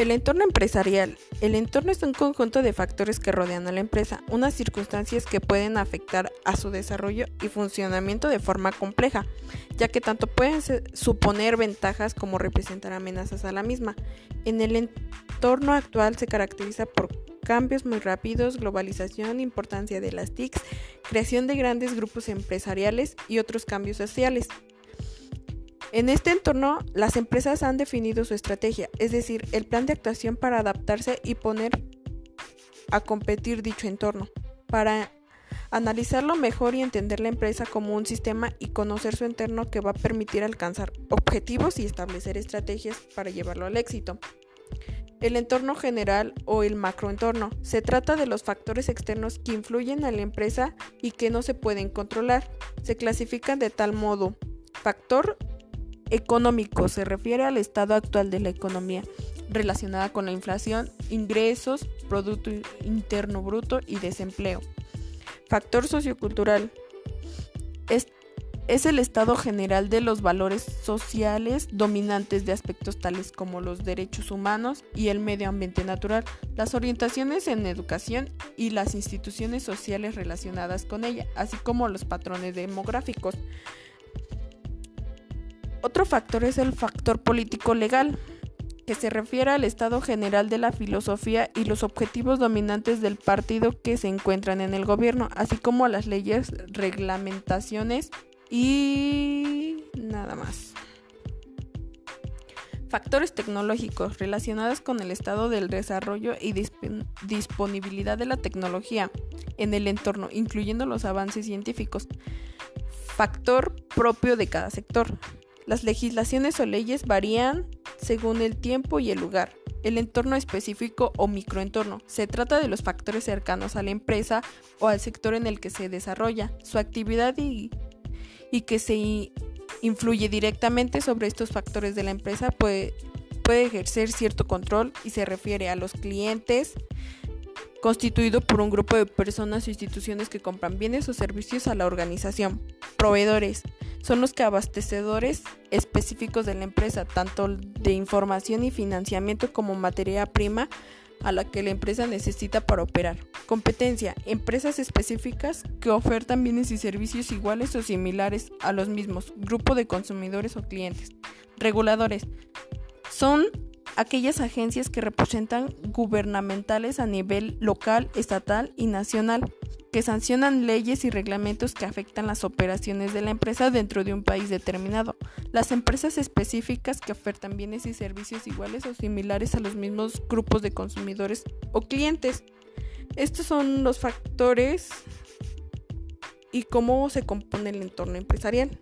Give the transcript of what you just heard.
El entorno empresarial. El entorno es un conjunto de factores que rodean a la empresa, unas circunstancias que pueden afectar a su desarrollo y funcionamiento de forma compleja, ya que tanto pueden suponer ventajas como representar amenazas a la misma. En el entorno actual se caracteriza por cambios muy rápidos, globalización, importancia de las TICs, creación de grandes grupos empresariales y otros cambios sociales. En este entorno, las empresas han definido su estrategia, es decir, el plan de actuación para adaptarse y poner a competir dicho entorno, para analizarlo mejor y entender la empresa como un sistema y conocer su entorno que va a permitir alcanzar objetivos y establecer estrategias para llevarlo al éxito. El entorno general o el macroentorno se trata de los factores externos que influyen a la empresa y que no se pueden controlar. Se clasifican de tal modo factor económico se refiere al estado actual de la economía relacionada con la inflación, ingresos, Producto Interno Bruto y desempleo. Factor sociocultural es, es, el estado general de los valores sociales dominantes de aspectos tales como los derechos humanos y el medio ambiente natural, las orientaciones en educación y las instituciones sociales relacionadas con ella, así como los patrones demográficos. Otro factor es el factor político legal, que se refiere al estado general de la filosofía y los objetivos dominantes del partido que se encuentran en el gobierno, así como las leyes, reglamentaciones y nada más. Factores tecnológicos relacionados con el estado del desarrollo y disponibilidad de la tecnología en el entorno, incluyendo los avances científicos. Factor propio de cada sector. Las legislaciones o leyes varían según el tiempo y el lugar. El entorno específico o microentorno se trata de los factores cercanos a la empresa o al sector en el que se desarrolla su actividad y, que se influye directamente sobre estos factores de la empresa puede, puede ejercer cierto control y se refiere a los clientes, constituido por un grupo de personas o instituciones que compran bienes o servicios a la organización. Proveedores son los que abastecedores específicos de la empresa, tanto de información y financiamiento como materia prima a la que la empresa necesita para operar. Competencia. Empresas específicas que ofertan bienes y servicios iguales o similares a los mismos, grupo de consumidores o clientes. Reguladores. Son aquellas agencias que representan gubernamentales a nivel local, estatal y nacional que sancionan leyes y reglamentos que afectan las operaciones de la empresa dentro de un país determinado. Las empresas específicas que ofertan bienes y servicios iguales o similares a los mismos grupos de consumidores o clientes. Estos son los factores y cómo se compone el entorno empresarial.